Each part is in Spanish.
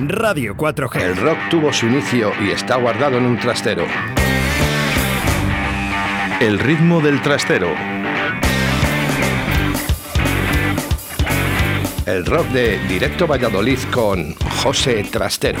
Radio 4G. El rock tuvo su inicio y está guardado en un trastero. El ritmo del trastero. El rock de Directo Valladolid con José Trastero.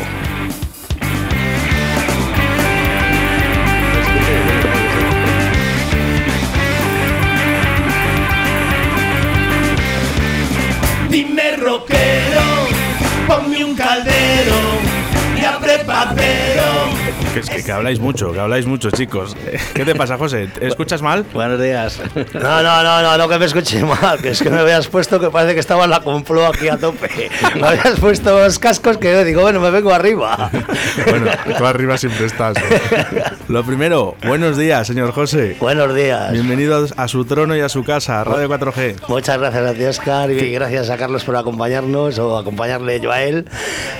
Que, es que, que habláis mucho, que habláis mucho, chicos. ¿Qué te pasa, José? ¿Te ¿Escuchas mal? Buenos días. No, no, no, no, no que me escuche mal, que es que me habías puesto que parece que estaba en la complo aquí a tope. Me habías puesto los cascos que yo digo, bueno, me vengo arriba. Bueno, tú arriba siempre estás. ¿no? Lo primero, buenos días, señor José. Buenos días. Bienvenido a su trono y a su casa, Radio 4G. Muchas gracias a ti, Oscar, y gracias a Carlos por acompañarnos o acompañarle yo a él.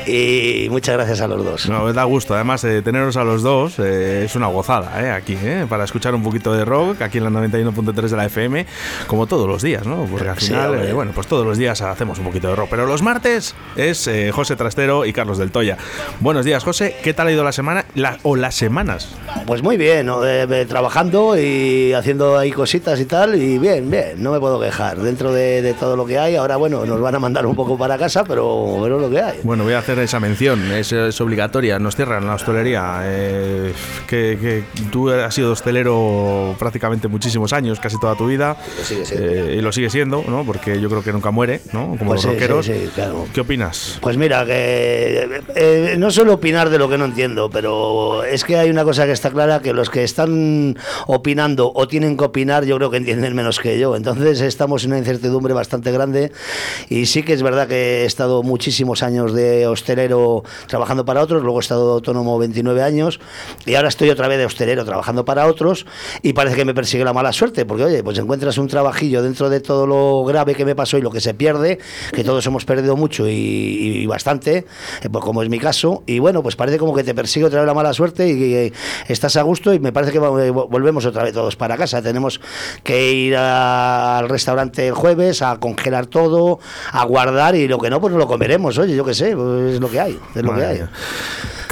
Y muchas gracias a los dos. No, me da gusto, además, eh, teneros a los dos eh, es una gozada, eh, aquí, eh, para escuchar un poquito de rock, aquí en la 91.3 de la FM, como todos los días, ¿no? Porque al final, eh, bueno, pues todos los días hacemos un poquito de rock, pero los martes es José Trastero y Carlos del Toya. Buenos días, José, ¿qué tal ha ido la semana La- o las semanas? Pues muy bien, ¿no? Trabajando y haciendo ahí cositas y tal, y bien, bien, no me puedo quejar. Dentro de, de todo lo que hay, ahora bueno, nos van a mandar un poco para casa, pero, pero lo que hay. Bueno, voy a hacer esa mención, es, es obligatoria, nos cierran la hostelería. Eh, que, que tú has sido hostelero prácticamente muchísimos años, casi toda tu vida, Lo sigue siendo. eh, y lo sigue siendo, ¿no? Porque yo creo que nunca muere, ¿no? Como Pues los sí, rockeros. sí, sí, claro. ¿Qué opinas? Pues mira, que eh, no suelo opinar de lo que no entiendo, pero es que hay una cosa que está clara, que los que están opinando o tienen que opinar, yo creo que entienden menos que yo. Entonces estamos en una incertidumbre bastante grande y sí que es verdad que he estado muchísimos años de hostelero trabajando para otros, luego he estado autónomo 29 años y ahora estoy otra vez de hostelero trabajando para otros y parece que me persigue la mala suerte, porque oye, pues encuentras un trabajillo dentro de todo lo grave que me pasó y lo que se pierde, que todos hemos perdido mucho y, y bastante, eh, pues como es mi caso, y bueno, pues parece como que te persigue otra vez la mala suerte y, eh, estás a gusto y me parece que eh, volvemos otra vez todos para casa. Tenemos que ir a- al restaurante el jueves a congelar todo, a guardar y lo que no, pues lo comeremos, oye, yo qué sé, pues es lo que hay, es lo que hay.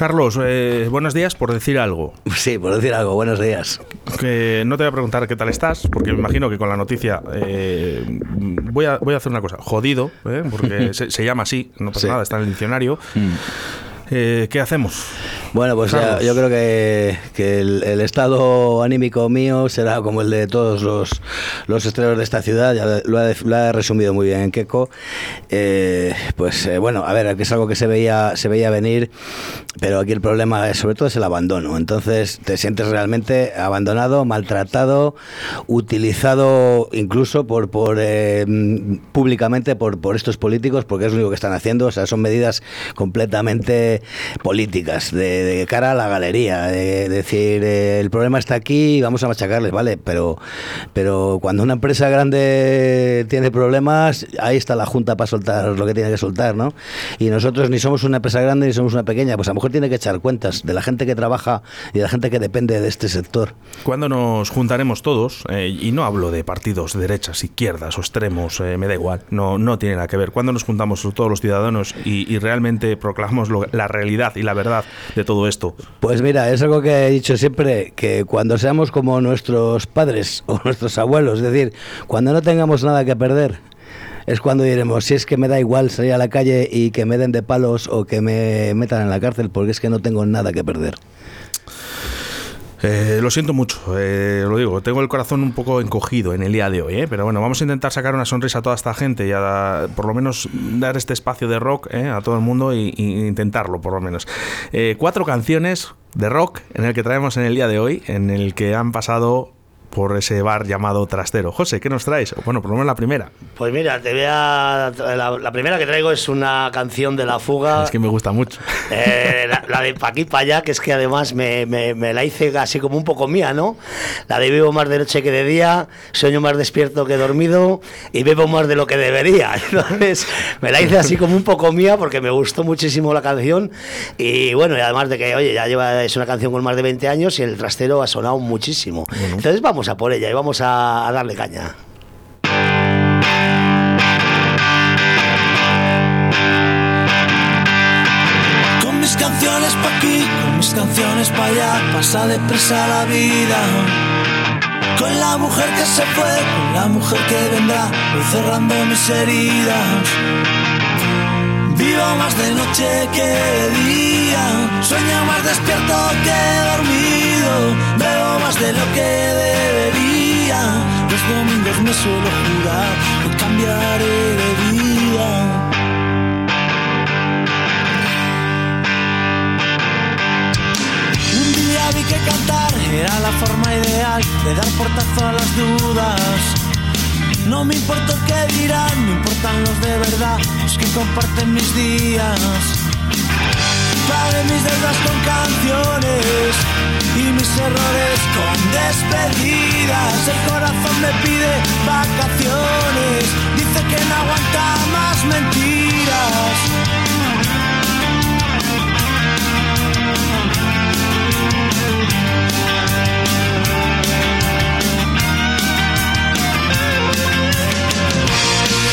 Carlos, eh, buenos días por decir algo. Sí, por decir algo, buenos días. Que no te voy a preguntar qué tal estás, porque me imagino que con la noticia eh, voy, a, voy a hacer una cosa. Jodido, ¿eh? porque se, se llama así, no pasa Sí. nada, está en el diccionario. Eh, ¿Qué hacemos? Bueno, pues ya- yo creo que, que el, el estado anímico mío será como el de todos los, los estreros de esta ciudad, ya lo ha, lo ha resumido muy bien Keiko. Eh, pues eh, bueno, a ver, que es algo que se veía, se veía venir, pero aquí el problema es, sobre todo es el abandono. Entonces te sientes realmente abandonado, maltratado, utilizado incluso por, por eh, públicamente por, por estos políticos, porque es lo único que están haciendo. O sea, son medidas completamente políticas, de, de cara a la galería, de, decir, eh, el problema está aquí, vamos a machacarles, ¿vale? Pero, pero cuando una empresa grande tiene problemas, ahí está la Junta para soltar lo que tiene que soltar, ¿no? Y nosotros ni somos una empresa grande ni somos una pequeña, pues a lo mejor tiene que echar cuentas de la gente que trabaja y de la gente que depende de este sector. ¿Cuándo nos juntaremos todos? Eh, y no hablo de partidos, derechas, izquierdas o extremos, eh, me da igual, no, no tiene nada que ver. ¿Cuándo nos juntamos todos los ciudadanos y, y realmente proclamamos lo- la realidad y la verdad de todo esto? Pues mira, es algo que he dicho siempre, que cuando seamos como nuestros padres o nuestros abuelos, es decir, cuando no tengamos nada que perder, es cuando diremos, si es que me da igual salir a la calle y que me den de palos o que me metan en la cárcel, porque es que no tengo nada que perder. Eh, lo siento mucho, eh, lo digo, tengo el corazón un poco encogido en el día de hoy, eh, pero bueno, vamos a intentar sacar una sonrisa a toda esta gente y a, por lo menos dar este espacio de rock eh, a todo el mundo y intentarlo, por lo menos. Eh, cuatro canciones de rock en el que traemos en el día de hoy, en el que han pasado por ese bar llamado Trastero. José, ¿qué nos traes? Bueno, por lo menos la primera. Pues mira, te voy a. La, la primera que traigo es una canción de La Fuga. Es que me gusta mucho. Eh, la, la de pa' aquí pa' allá, que es que además me, me- me la hice así como un poco mía, ¿no? La de vivo más de noche que de día, sueño más despierto que dormido y bebo más de lo que debería. Entonces me la hice así como un poco mía porque me gustó muchísimo la canción y bueno, y además de que, oye, ya lleva, es una canción con más de 20 años y el trastero ha sonado muchísimo. Entonces vamos a por ella y vamos a- darle caña. canciones pa' aquí, con mis canciones pa' allá, pasa depresa la vida. Con la mujer que se fue, con la mujer que vendrá, voy cerrando mis heridas. Vivo más de noche que de día, sueño más despierto que dormido, veo más de lo que. Domingos me suelo jurar que cambiaré de vida. Un día vi que cantar era la forma ideal de dar portazo a las dudas. No me importa que dirán, me importan los de verdad, los que comparten mis días. Pagué mis deudas con canciones y mis errores con despedidas. El corazón me pide vacaciones, dice que no aguanta más mentiras.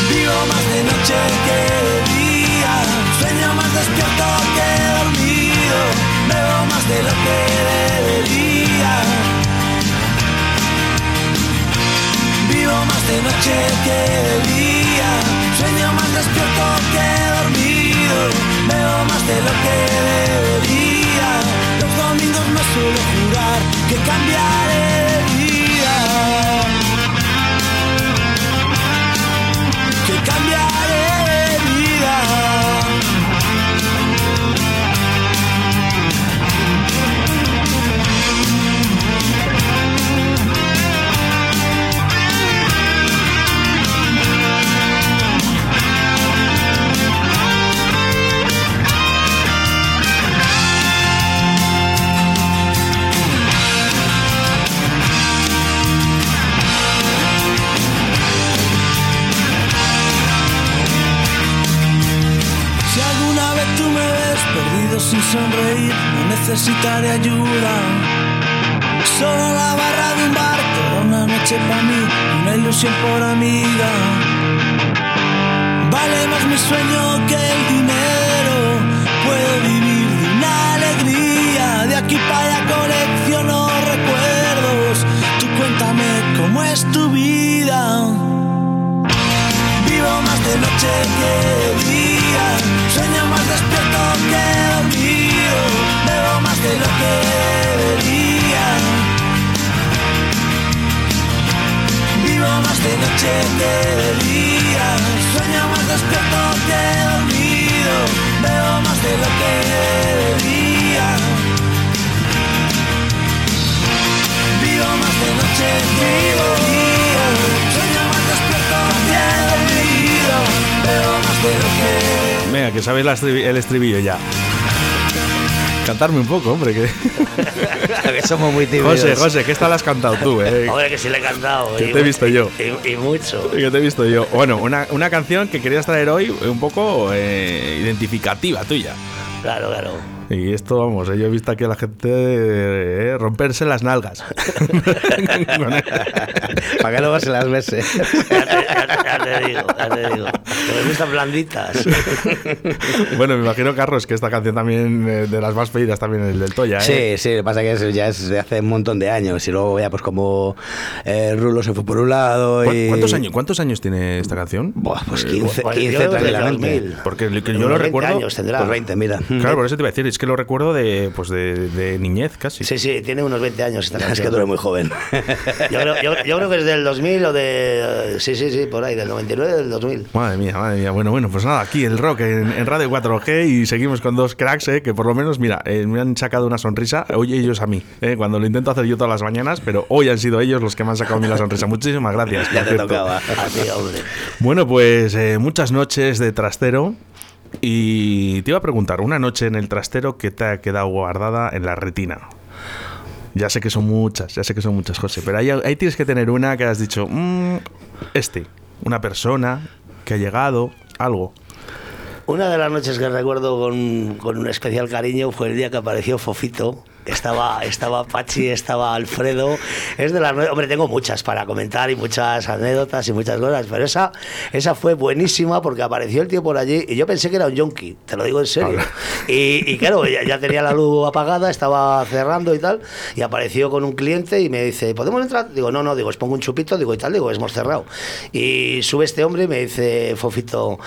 Vivo más de noche que de día, sueño más despierto que dormido, veo más de lo que debería. Vivo más de noche que de día, sueño más despierto que dormido, veo más de lo que necesitaré ayuda. Solo la barra de un bar, toda una noche para mí, una ilusión por amiga. Vale más mi sueño que el dinero, sabéis la el estribillo ya. Cantarme un poco, hombre. Que... que somos muy tímidos. José, José, que esta la has cantado tú, eh. Hombre, que sí le he cantado. Que te he visto yo. Y, y mucho. Que te he visto yo. Bueno, una, una canción que querías traer hoy un poco eh, identificativa tuya. Claro, claro. Y esto, vamos, eh, yo he visto aquí a la gente eh, romperse las nalgas. Para que luego se las bese. Ya te, ya te- ya te digo, ya te digo. Que me gustan blanditas. bueno, me imagino, Carlos, que esta canción también, eh, de las más pedidas también es del Toya, ¿eh? Sí, sí, lo que pasa es que es- ya es de hace un montón de años y luego ya pues como eh, Rulo se fue por un lado ¿Cu- y... ¿Cuántos años, ¿Cuántos años tiene esta canción? Buah, pues 15, Pues yo 15 creo que desde tranquilamente. 2000. Porque yo lo 20 recuerdo. años tendrá. Pues 20, mira. Claro, por eso te iba a decir, es que lo recuerdo de, pues de, de niñez casi. Sí, sí, tiene unos 20 años esta Es canción. que tú eres muy joven. Yo creo, yo, yo creo que es del 2000 o de... Sí, sí, sí, por ahí, del 99 del 2000. Madre mía, madre mía. Bueno, bueno, pues nada, aquí el rock en, en Radio 4G y seguimos con dos cracks, eh, que por lo menos, mira, eh, me han sacado una sonrisa, hoy ellos a mí, eh, cuando lo intento hacer yo todas las mañanas, pero hoy han sido ellos los que me han sacado a mí la sonrisa. Muchísimas gracias. ya te cierto. tocaba. Así, hombre. Bueno, pues eh, muchas noches de trastero. Y te iba a preguntar, una noche en el trastero que te ha quedado guardada en la retina. Ya sé que son muchas, ya sé que son muchas, José, pero ahí, ahí tienes que tener una que has dicho, "Mm, este, una persona que ha llegado, algo. Una de las noches que recuerdo con, con un especial cariño fue el día que apareció Fofito estaba, estaba Pachi, estaba Alfredo. Es de las Hombre, tengo muchas para comentar y muchas anécdotas y muchas cosas, pero esa, esa fue buenísima porque apareció el tío por allí y yo pensé que era un yonki, te lo digo en serio. Y, claro, ya, tenía la luz apagada, estaba cerrando y tal, y apareció con un cliente y me dice, ¿podemos entrar? Digo, no, no, digo, os pongo un chupito, digo, y tal, digo, hemos cerrado. Y sube este hombre y me dice, Fofito,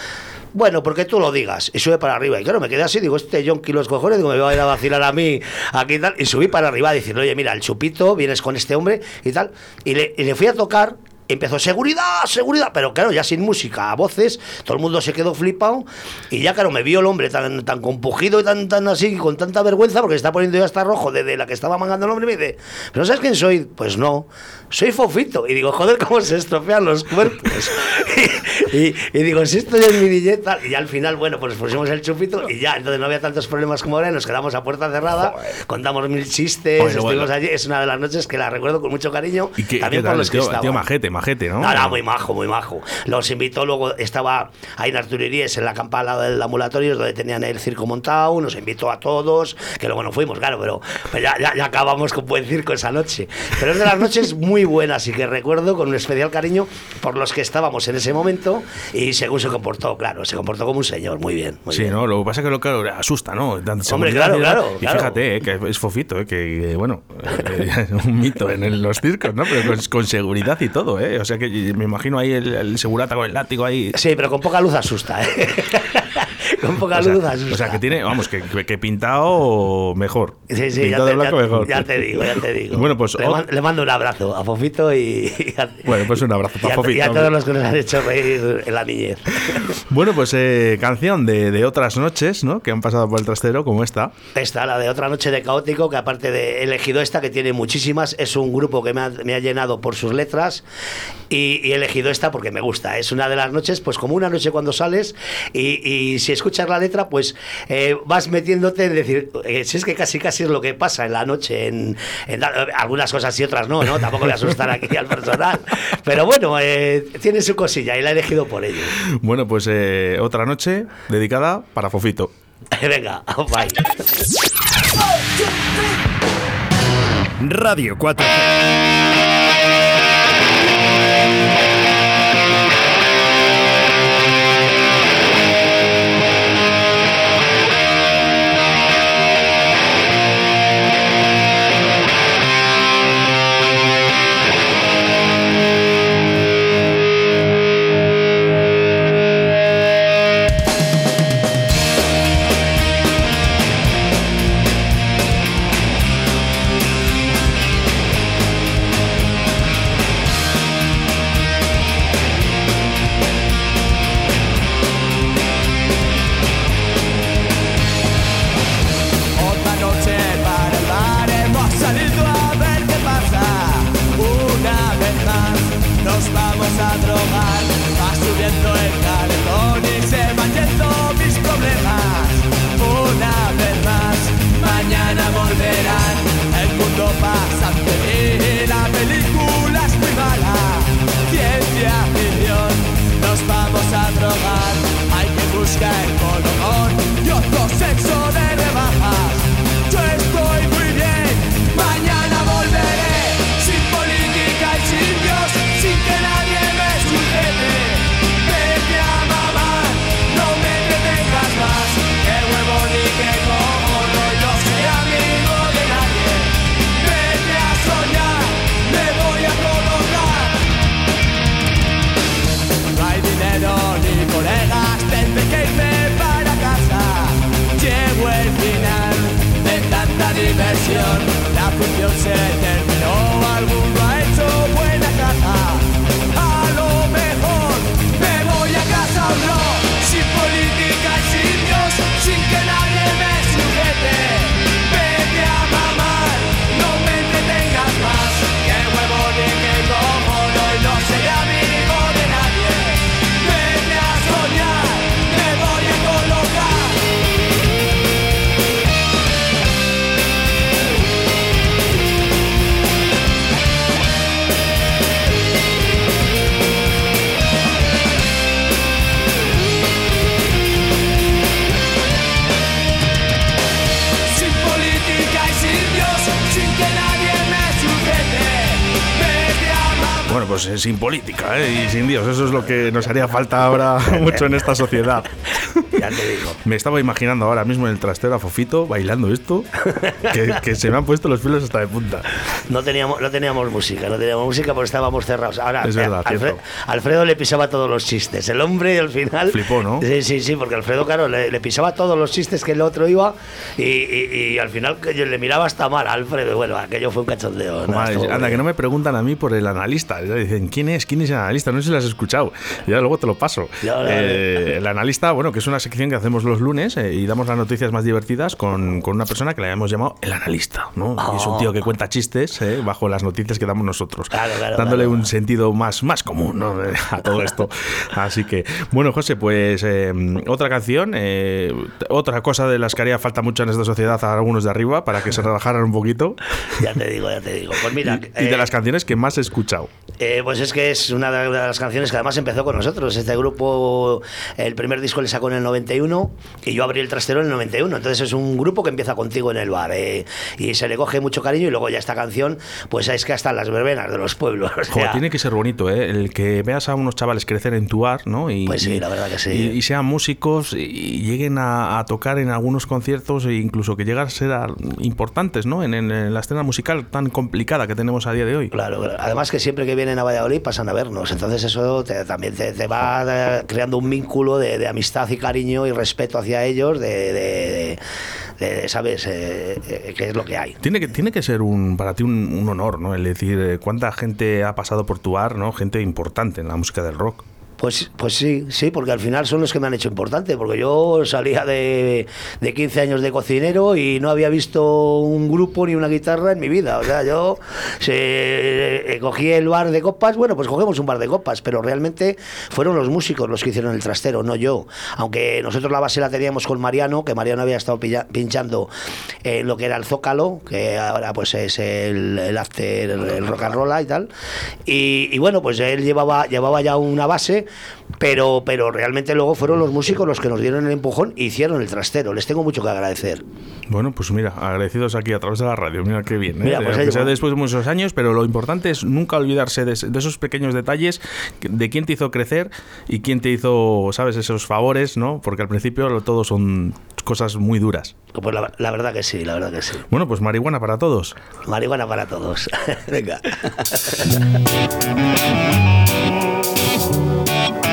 bueno, porque tú lo digas. Y sube para arriba. Y claro, me quedé así, digo, este John los cojones, digo, me va a ir a vacilar a mí aquí y tal. Y subí para arriba diciendo, oye, mira, el chupito, vienes con este hombre y tal. Y le fui a tocar empezó seguridad, seguridad, pero claro, ya sin música, a voces, todo el mundo se quedó flipado y ya claro, me vio el hombre tan, tan compugido y tan, tan así, con tanta vergüenza, porque se está poniendo ya hasta rojo desde la que estaba mangando el hombre y me dice, ¿pero sabes quién soy? Pues no, soy Fofito. Y digo, joder, cómo se estropean los cuerpos. y, digo, si estoy en mi billeta, y al final, bueno, pues pusimos el chupito y ya, entonces no había tantos problemas como ahora, nos quedamos a puerta cerrada, contamos mil chistes, estuvimos allí, es una de las noches que la recuerdo con mucho cariño, ¿Y también por los que tío, majete, majete, ¿no? No, muy majo, muy majo. Los invitó, luego estaba ahí en Arturiríes, en la campa al lado del ambulatorio, donde tenían el circo montado, nos invitó a todos, que luego no fuimos, claro, pero, ya, ya, acabamos con buen circo esa noche. Pero es de las noches muy buenas y que recuerdo con un especial cariño por los que estábamos en ese momento y según se comportó, claro, se comportó como un señor, muy bien. sí, ¿no? Lo que pasa es que lo claro, asusta, ¿no? Hombre, claro, claro. Y fíjate, eh, que es fofito, eh, que, bueno, eh, un mito en los circos, ¿no? Pero con, seguridad y todo, ¿eh? O sea que me imagino ahí el, segurata con el látigo ahí. Sí, pero con poca luz asusta, ¿eh? con poca luz asusta. O sea, que tiene, vamos, que, que pintado mejor. Sí, sí, ya te, mejor. ya te, digo, ya te digo. Bueno, pues... Le, mando un abrazo a Fofito y... bueno, pues un abrazo para Fofito. Y a todos los que nos han hecho reír en la niñez. bueno, pues eh, canción de, de, otras noches, ¿no? Que han pasado por el trastero, como esta. Esta, la de Otra Noche de Caótico, que aparte de elegido esta, que tiene muchísimas, es un grupo que me ha, me ha llenado por sus letras y, he elegido esta porque me gusta. Es una de las noches, pues como una noche cuando sales y, si escuchas la letra, pues eh, vas metiéndote en decir, eh, si es que casi casi es lo que pasa en la noche, en, algunas cosas y otras no, ¿no? Tampoco voy a asustar aquí al personal. Pero bueno, eh, tiene su cosilla y la he elegido por ello. Bueno, pues otra noche dedicada para Fofito. Venga, bye. Radio 4. said pues eh, sin política ¿eh? y sin Dios. Eso es lo que nos haría falta ahora mucho en esta sociedad. Ya te digo. Me estaba imaginando ahora mismo en el trastero a Fofito bailando esto, que, que se me han puesto los pelos hasta de punta. No teníamos, no teníamos música, no teníamos música porque estábamos cerrados. Ahora, Es verdad, eh. Alfredo le pisaba todos los chistes. El hombre al final. Flipó, ¿no? Sí, sí, sí, porque Alfredo, claro, le, le pisaba todos los chistes que el otro iba y, y- y al final que yo le miraba hasta mal a Alfredo. Bueno, aquello fue un cachondeo. nada, Madre, anda, que bien. no me preguntan a mí por el analista. Dicen, ¿quién es? ¿Quién es el analista? No sé si lo has escuchado. Ya luego te lo paso. Ya, ya, Eh, el analista, bueno, que es una sección que hacemos los lunes eh, y damos las noticias más divertidas con, con una persona que le hemos llamado el analista, ¿no? Y es un tío que cuenta chistes eh, bajo las noticias que damos nosotros, Claro, claro, dándole claro. un sentido más, más común ¿no? Eh, a todo esto. Así que, bueno, José, pues eh, otra canción, otra cosa de las que haría falta mucho en esta sociedad a algunos de arriba para que se relajaran un poquito. Ya te digo, ya te digo. Pues mira. Y de eh, las canciones que más he escuchado. Eh, pues es que es una de las canciones que además empezó con nosotros. Este grupo, el primer disco le sacó en el 91 y yo abrí el trastero en el 91. Entonces es un grupo que empieza contigo en el bar eh, y se le coge mucho cariño y luego ya esta canción, pues es que hasta las verbenas de los pueblos. o sea, tiene que ser bonito, ¿eh? El que veas a unos chavales crecer en tu bar, ¿no? Y, Pues sí, la verdad que sí. Y, y sean músicos y lleguen a, a tocar en algunos conciertos e incluso que lleguen a ser a- importantes, ¿no? En, en- en la escena musical tan complicada que tenemos a día de hoy. Claro, claro. además que siempre que vienen a Valladolid pasan a vernos, entonces eso te- también te, te va eh, creando un vínculo de, de amistad y cariño y respeto hacia ellos, de, de- de- ¿sabes?, eh, eh, qué es lo que hay. Tiene que, tiene que ser un, para ti un, un honor, ¿no? El decir eh, cuánta gente ha pasado por tu bar, ¿no? Gente importante en la música del rock. Pues, pues sí, sí, porque al final son los que me han hecho importante, porque yo salía de, de 15 años de cocinero y no había visto un grupo ni una guitarra en mi vida. O sea, yo eh, cogí el bar de copas, bueno, pues cogemos un bar de copas, pero realmente fueron los músicos los que hicieron el trastero, no yo. Aunque nosotros la base la teníamos con Mariano, que Mariano había estado pinchando en lo que era el Zócalo, que ahora pues es el, el after, el rock and roll y tal. Y, y bueno, pues él llevaba, llevaba ya una base, pero, pero realmente luego fueron los músicos los que nos dieron el empujón e hicieron el trastero. Les tengo mucho que agradecer. Bueno, pues mira, agradecidos aquí a través de la radio. Mira qué bien. ¿eh? Mira, pues sea va. después de muchos años, pero lo importante es nunca olvidarse de, de esos pequeños detalles, de quién te hizo crecer y quién te hizo, sabes, esos favores, ¿no? Porque al principio todo son cosas muy duras. Pues la, la verdad que sí, la verdad que sí. Bueno, pues marihuana para todos. Marihuana para todos. Venga.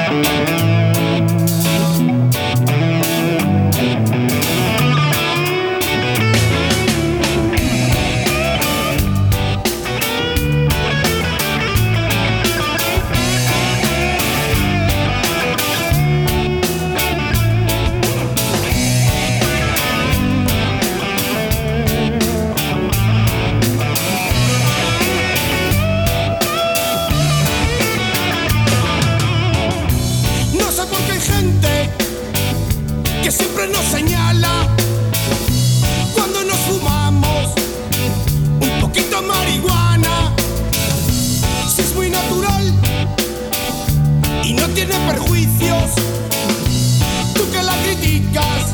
No que siempre nos señala cuando nos fumamos un poquito marihuana. Si es muy natural y no tiene perjuicios, tú que la criticas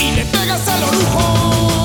y le pegas al orujo.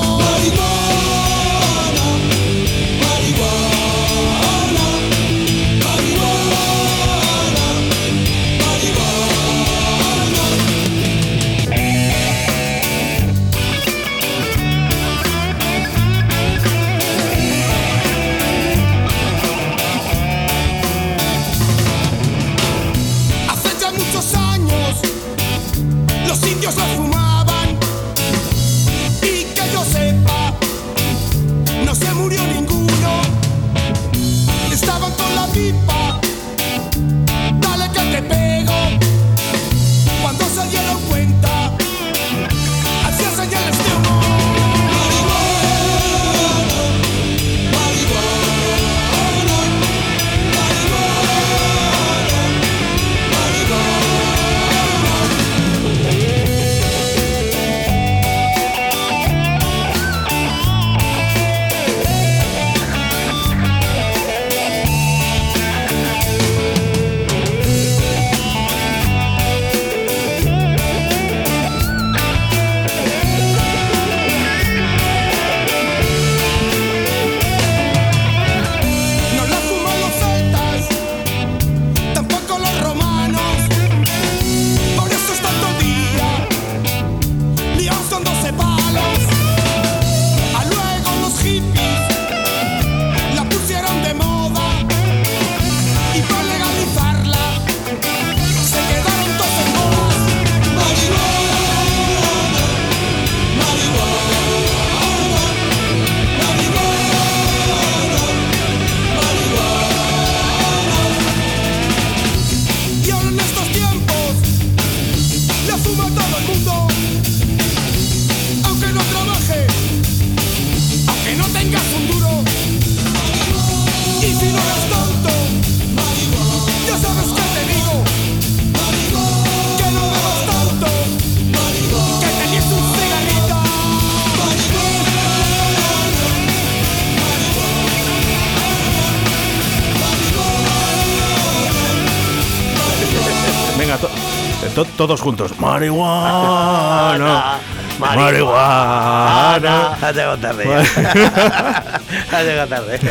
Todos juntos. Marihuana. Marihuana. Ha llegado tarde. ha llegado tarde.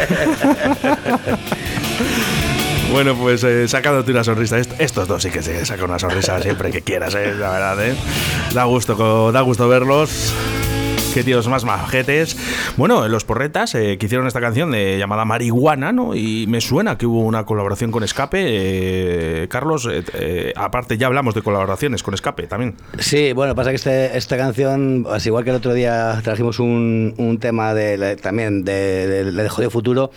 Bueno, pues eh, sacándote una sonrisa. Est- Estos dos sí que se sacan una sonrisa siempre que quieras, eh, la verdad, ¿eh? Da gusto, da gusto verlos. Qué tíos más majetes. Bueno, los porretas eh, que hicieron esta canción de, llamada Marihuana, ¿no? Y me suena que hubo una colaboración con Escape. eh, Carlos, eh, eh, aparte ya hablamos de colaboraciones con Escape también. Sí, bueno, pasa que este, esta canción, pues igual que el otro día trajimos un, un tema de, también de, de, de Jodido Futuro,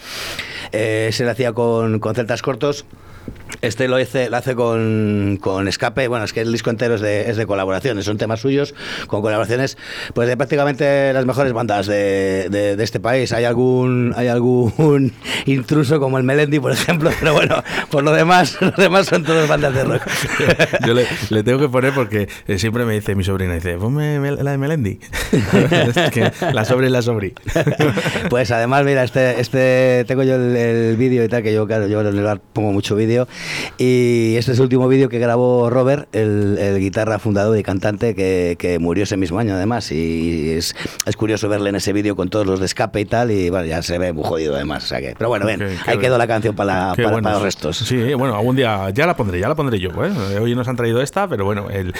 eh, se le hacía con, con celtas cortos. Este lo hace, lo hace con, con Escape, bueno, es que el disco entero es de, es de colaboraciones, son temas suyos, con colaboraciones pues de prácticamente las mejores bandas de, de- de este país. Hay algún, hay algún intruso como el Melendi, por ejemplo, pero bueno, por lo demás, lo demás son todas bandas de rock. Yo le, le tengo que poner porque eh, siempre me dice mi sobrina, dice, ponme la de Melendi. Es que la sobre y la sobri. Pues además, mira, este, este tengo yo el, el vídeo y tal, que yo, claro, yo en el bar pongo mucho vídeo. Y este es el último vídeo que grabó Robert, el, el guitarra fundador y cantante que, que murió ese mismo año, además. Y es, es curioso verle en ese vídeo con todos los de escape y tal. Y bueno, ya se ve muy jodido, además. O sea que, pero bueno, Qué- qué ahí quedó la canción para, para, bueno. para los restos. Sí, bueno, algún día ya la pondré, ya la pondré yo. ¿eh? Hoy nos han traído esta, pero bueno, el-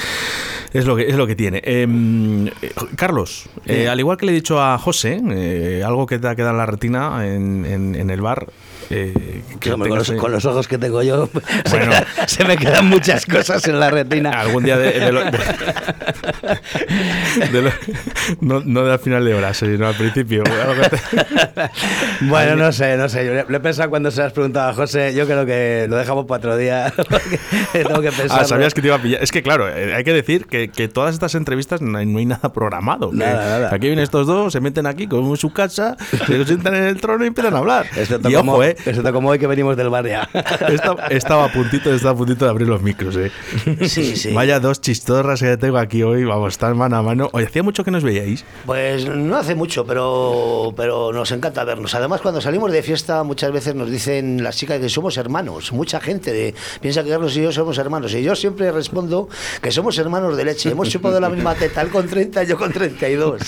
es, lo que, es lo que tiene. Eh, Carlos, eh, al igual que le he dicho a José, eh, algo que te ha quedado en la retina en, en- en el bar. Eh, que con, los, ahí- con los ojos que tengo yo, se, Bueno. se me quedan muchas cosas en la retina. Algún día de, de lo- de- de lo- no, no de al final de horas, sino al principio. Bueno, no sé, no sé. Yo le, he pensado cuando se has preguntado a José. Yo creo que lo dejamos para otro día. tengo que pensar. Ah, sabías que te iba a pillar. Es que, claro, eh, hay que decir que, que todas estas entrevistas no hay, no hay nada programado. que- Nada, nada. Aquí vienen estos dos, se meten aquí como en su casa, se sientan en el trono y empiezan a hablar. Y como, ojo, eh. excepto como hoy que venimos del bar ya. Estaba, estaba a puntito, estaba a puntito de abrir los micros, eh. Sí, sí. Vaya dos chistorras que tengo aquí hoy, vamos, están mano a mano. Oye, hacía mucho que nos veíais. Pues no hace mucho, pero, pero nos encanta vernos. Además, cuando salimos de fiesta, muchas veces nos dicen las chicas que somos hermanos. Mucha gente de- piensa que Carlos y yo somos hermanos. Y yo siempre respondo que somos hermanos de leche. Hemos chupado la misma teta, él con 30 y yo con 32.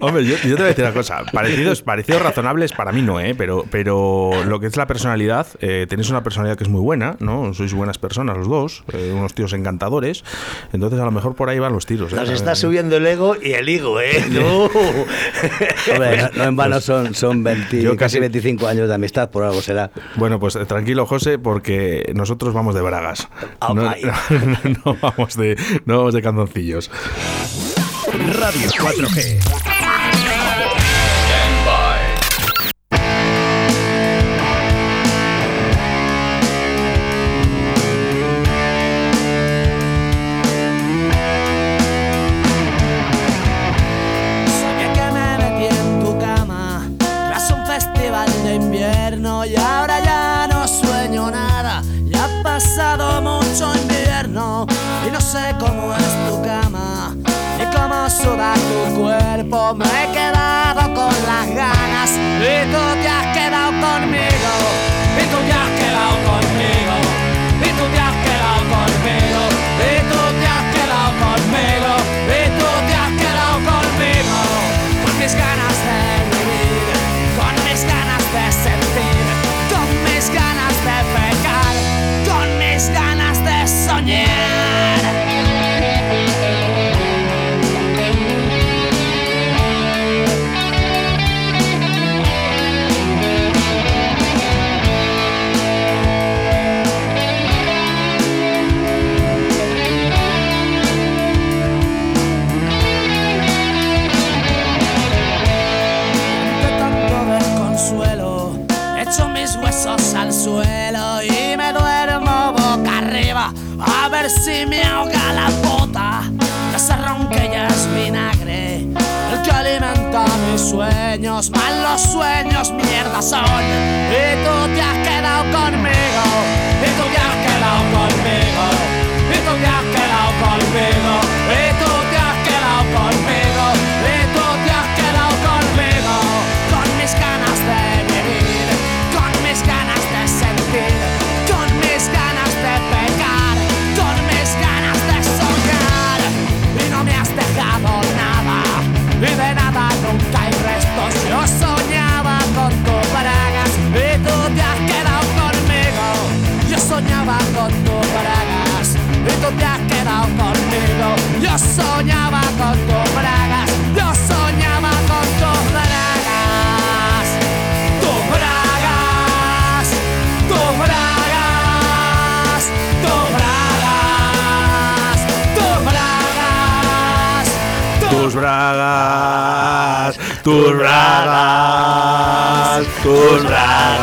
Hombre, yo, yo te voy a decir una cosa. Parecidos, parecidos razonables para mí no, ¿eh? Pero, pero lo que es la personalidad, eh, tenéis una personalidad que es muy buena, ¿no? Sois buenas personas los dos, eh, unos tíos encantadores. Entonces, a lo mejor por ahí van los tiros. ¿eh? Nos está subiendo el ego y el higo, ¿eh? No. Hombre, no, no en vano son, son 20 Yo casi casi- 25 años de amistad, por algo será. Bueno, pues eh, tranquilo, José, porque nosotros vamos de bragas. Ah, No, no- no vamos de, no vamos de canzoncillos. Radio 4G. Quedado conmigo. Si me ahoga la puta Ese ron que ya es vinagre. El que alimenta mis sueños Mal los sueños mierda son. Y tú te has quedado conmigo tus bragas, tus bragas.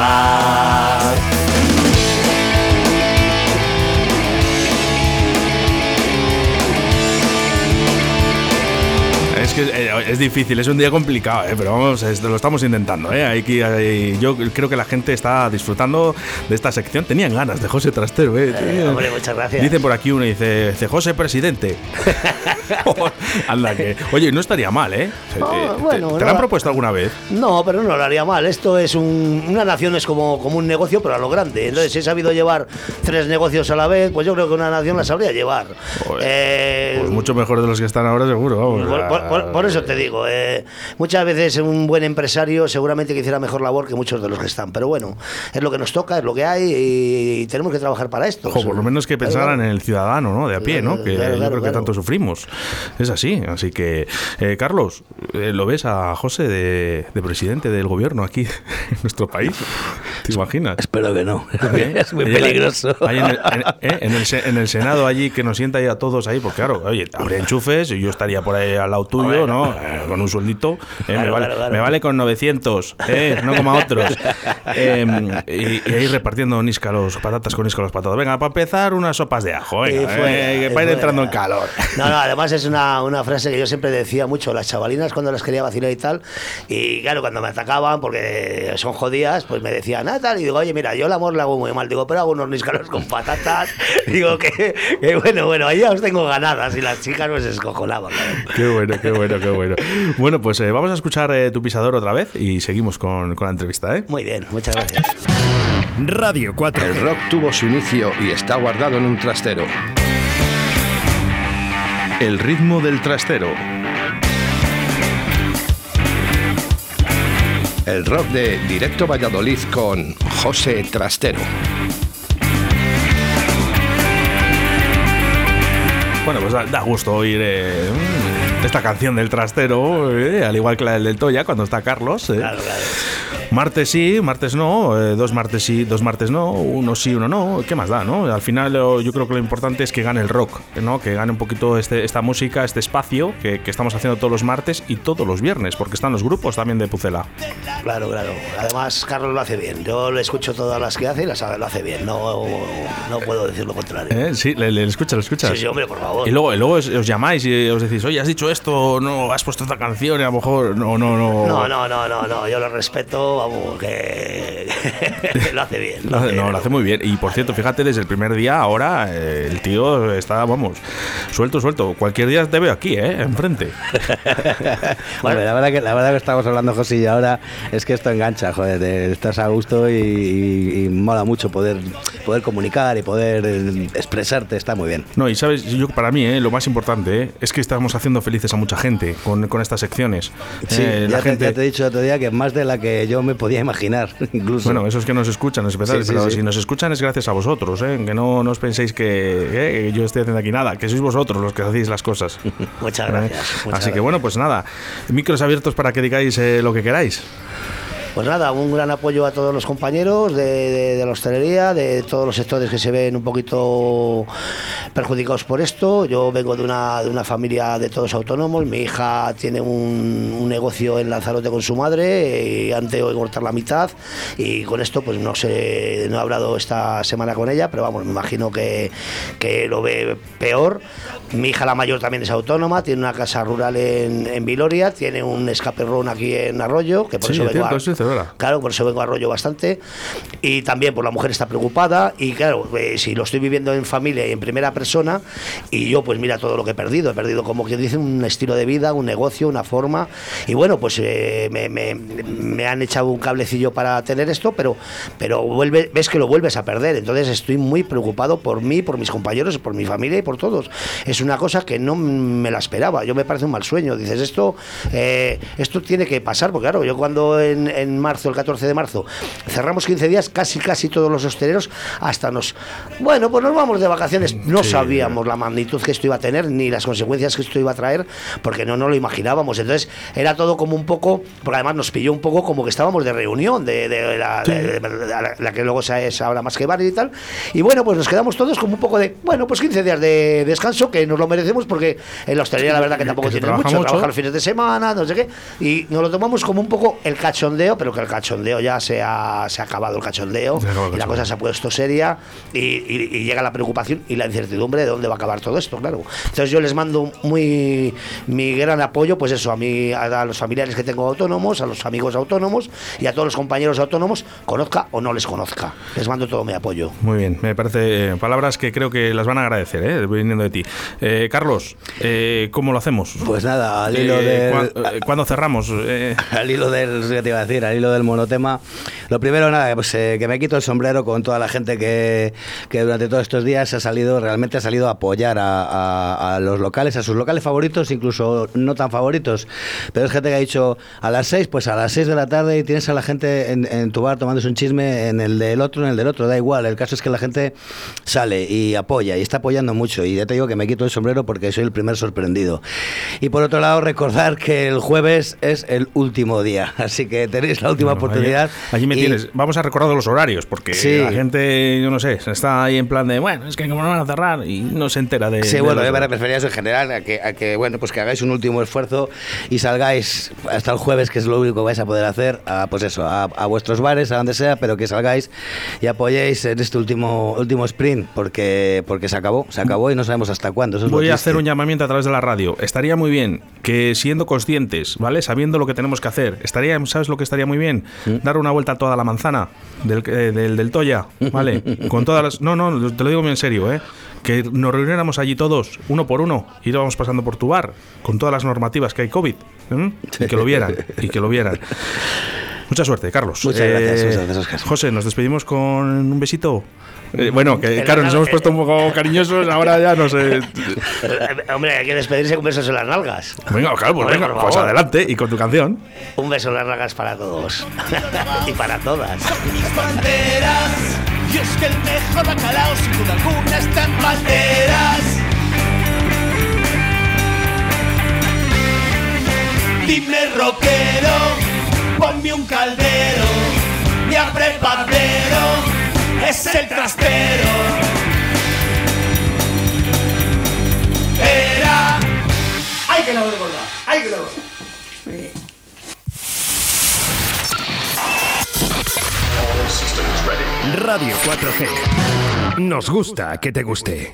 Que eh, es difícil, es un día complicado, eh, pero vamos, es- lo estamos intentando. Eh. Hay que- hay- yo creo que la gente está disfrutando de esta sección. Tenían ganas de José Trastero. Eh. Tenían- hombre, muchas gracias. Dicen por aquí uno, dice, dice José Presidente. Anda, que. Oye, no estaría mal, ¿eh? Oh, Eh, ¿te- bueno, ¿Te, no lo han propuesto alguna vez? No, pero no lo haría mal. Esto es un, una nación es como, como un negocio, pero a lo grande. Entonces, si he sabido llevar tres negocios a la vez, pues yo creo que una nación la sabría llevar. Joder. Eh, Pues mucho mejor de los que están ahora, seguro. Vamos. por, por- por- por eso te digo, eh, muchas veces un buen empresario seguramente que hiciera mejor labor que muchos de los que están. Pero bueno, es lo que nos toca, es lo que hay y, tenemos que trabajar para esto. Ojo, por lo menos que pensaran claro. en el ciudadano, ¿no? De a pie, ¿no? Que Claro, yo claro, creo que tanto sufrimos. Es así. Así que, eh, Carlos, eh, ¿lo ves a José de, de presidente del gobierno aquí en nuestro país? ¿Te imaginas? Espero que no. ¿Eh? es muy peligroso. ahí en, el, en- eh, en el se- en el Senado allí, que nos sienta ahí a todos ahí, porque claro, oye, habría enchufes y yo estaría por ahí al lado tuyo, ¿no? Eh, con un sueldito. eh, me, vale, claro, claro. me vale con 900, eh, no como a otros. Eh, y, y ahí repartiendo níscalos, patatas con níscalos para todos. Venga, para empezar, unas sopas de ajo, venga, Y fuera, eh, que para ir entrando en calor. No, no, además es una, una frase que yo siempre decía mucho, las chavalinas cuando las quería vacilar y tal, y claro, cuando me atacaban, porque son jodidas, pues me decían, ah, tal, y digo, oye, mira, yo el amor le hago muy mal, digo, pero hago unos níscalos con patatas, digo que, que bueno, bueno, ahí ya os tengo ganadas, y las chicas pues claro. Qué bueno, qué bueno, qué bueno. Bueno, pues eh, vamos a escuchar eh, tu pisador otra vez y seguimos con, con la entrevista, ¿eh? Muy bien, muchas gracias. Radio 4 El rock tuvo su inicio y está guardado en un trastero. El ritmo del trastero. El rock de Directo Valladolid con José Trastero. Bueno, pues da, da gusto oír eh, esta canción del trastero, eh, al igual que la del Toya, cuando está Carlos. eh. Claro, claro. Martes sí, martes no, eh, dos martes sí, dos martes no, uno sí, uno no, ¿qué más da, no? Al final lo- yo creo que lo importante es que gane el rock, ¿no? Que gane un poquito este, esta música, este espacio que, que estamos haciendo todos los martes y todos los viernes, porque están los grupos también de Pucela. Claro, claro. Además, Carlos lo hace bien. Yo le escucho todas las que hace y las lo hace bien. No, no puedo decir lo contrario. ¿Eh? Sí, le, le escuchas, le escuchas. Sí, sí, hombre, por favor. Y luego, y luego os, os llamáis y os decís, oye, has dicho esto, no, has puesto esta canción y a lo mejor no, no, no. No, no, no, no, no, yo lo respeto, vamos, que lo hace bien. Lo hace- no, lo hace muy bien. Y por cierto, fíjate, desde el primer día, ahora eh, el tío está, vamos, suelto, suelto. Cualquier día te veo aquí, ¿eh? Enfrente. Bueno, la verdad que la verdad que estamos hablando José y ahora es que esto engancha, joder, estás a gusto y, y- y mola mucho poder poder comunicar y poder eh, expresarte, está muy bien. No, y sabes, yo para mí, ¿eh? lo más importante ¿eh? es que estamos haciendo felices a mucha gente con, con estas secciones. Sí, Eh, ya, la te, gente. ya te he dicho el otro día que más de la que yo me podía imaginar, incluso. Bueno, esos que nos escuchan, Sí, sí, pero sí. si nos escuchan es gracias a vosotros, ¿eh? que no, no os penséis que, eh, yo estoy haciendo aquí nada, que sois vosotros los que hacéis las cosas. Muchas ¿Eh? gracias. muchas Así que bueno, pues nada, micros abiertos para que digáis eh, lo que queráis. Pues nada, un gran apoyo a todos los compañeros de, de- de la hostelería, de todos los sectores que se ven un poquito perjudicados por esto. Yo vengo de una, de una familia de todos autónomos. Mi hija tiene un, negocio en Lanzarote con su madre y han tenido que cortar la mitad. Y con esto, pues no sé, no he hablado esta semana con ella, pero vamos, me imagino que, que lo ve peor. Mi hija, la mayor, también es autónoma, tiene una casa rural en, en Viloria, tiene un escape run aquí en Arroyo, que por Sí, eso es vengo a-. Claro, por eso vengo a rollo bastante. Y también, pues la mujer está preocupada. Y claro, eh, si lo estoy viviendo en familia y en primera persona, y yo, pues mira todo lo que he perdido. He perdido, como quien dice, un estilo de vida, un negocio, una forma. Y bueno, pues eh, me, me- me han echado un cablecillo para tener esto, pero, pero vuelve, ves que lo vuelves a perder. Entonces estoy muy preocupado por mí, por mis compañeros, por mi familia y por todos. Es una cosa que no me la esperaba. Yo me parece un mal sueño. Dices, esto, eh, esto tiene que pasar, porque claro, yo cuando en, en marzo, el 14 de marzo, cerramos 15 días, casi casi todos los hosteleros, hasta nos, bueno, pues nos vamos de vacaciones, no Sí. sabíamos la magnitud que esto iba a tener, ni las consecuencias que esto iba a traer, porque no, no lo imaginábamos, entonces era todo como un poco, porque además nos pilló un poco como que estábamos de reunión, de, de la, de- de la- la que luego se es ahora más que bar y tal, y bueno, pues nos quedamos todos como un poco de, bueno, pues 15 días de descanso, que nos lo merecemos, porque en la hostelería la verdad que tampoco tiene mucho, mucho. trabajan los fines de semana, no sé qué, y nos lo tomamos como un poco el cachondeo, pero que el cachondeo ya se ha, se ha acabado el cachondeo, y la cosa se ha puesto seria, y, y- y llega la preocupación y la incertidumbre de dónde va a acabar todo esto, claro. Entonces yo les mando muy mi gran apoyo, pues eso, a mí, a, los familiares que tengo autónomos, a los amigos autónomos y a todos los compañeros autónomos, conozca o no les conozca. Les mando todo mi apoyo. Muy bien, me parece eh, palabras que creo que las van a agradecer, ¿eh? viniendo de ti. Eh, Carlos, eh, ¿cómo lo hacemos? Pues nada, al Eh, hilo del... ¿cuán- eh, ¿Cuándo cerramos? Eh, Al hilo del, ¿qué te iba a decir? Al hilo del monotema. Lo primero, nada, pues que me quito el sombrero con toda la gente que, que durante todos estos días ha salido, realmente ha salido a apoyar a, a- a los locales, a sus locales favoritos, incluso no tan favoritos. Pero es gente que ha dicho a las 6, pues a las 6 de la tarde y tienes a la gente en, en tu bar tomándose un chisme en el del otro, en el del otro, da igual. El caso es que la gente sale y apoya y está apoyando mucho. Y ya te digo que me quito el sombrero porque soy el primer sorprendido. Y por otro lado, recordar que el jueves es el último día. Así que tenéis la última bueno, oportunidad. Allí, allí me Y- tienes. Vamos a recordar los horarios, porque Sí. la gente, yo no sé, está ahí en plan de, bueno, es que como no van a cerrar y no se entera de. Sí, de bueno, yo me refería eso en general, a que, a que, bueno, pues que hagáis un último esfuerzo y salgáis hasta el jueves, que es lo único que vais a poder hacer, a, pues eso, a, a vuestros bares, a donde sea, pero que salgáis y apoyéis en este último último sprint, porque, porque se acabó, se acabó y no sabemos hasta cuándo. Eso Voy a hacer un llamamiento a través de la radio. Estaría muy bien que siendo conscientes, ¿vale? Sabiendo lo que tenemos que hacer, estaría, ¿sabes lo que estaría muy bien? ¿Mm? Dar una vuelta a toda la manzana del, eh, del, del Toya, ¿vale? Con todas las. No, no, te lo digo muy en serio, ¿eh? Que nos reuniéramos allí todos, uno por uno, y íbamos pasando por tu bar, con todas las normativas que hay COVID, ¿eh? y que lo vieran, y que lo vieran. Mucha suerte, Carlos. Muchas gracias, muchas gracias, Oscar. José, nos despedimos con un besito. Eh, bueno, que claro, nos hemos puesto un poco cariñosos, ahora ya no sé. Eh, Hombre, hay que despedirse con besos en las nalgas. Venga, claro, pues Hombre, venga, pues favor. adelante y con tu canción. Un beso en las nalgas para todos. y para todas. mis banderas. Y es que el mejor bacalao sin duda alguna está en banderas. Dime rockero, ponme un caldero y abre bandero, es el trastero. Era. ¡Ay que lo recordar! ¡Ay que lo Radio 4G. Nos gusta que te guste.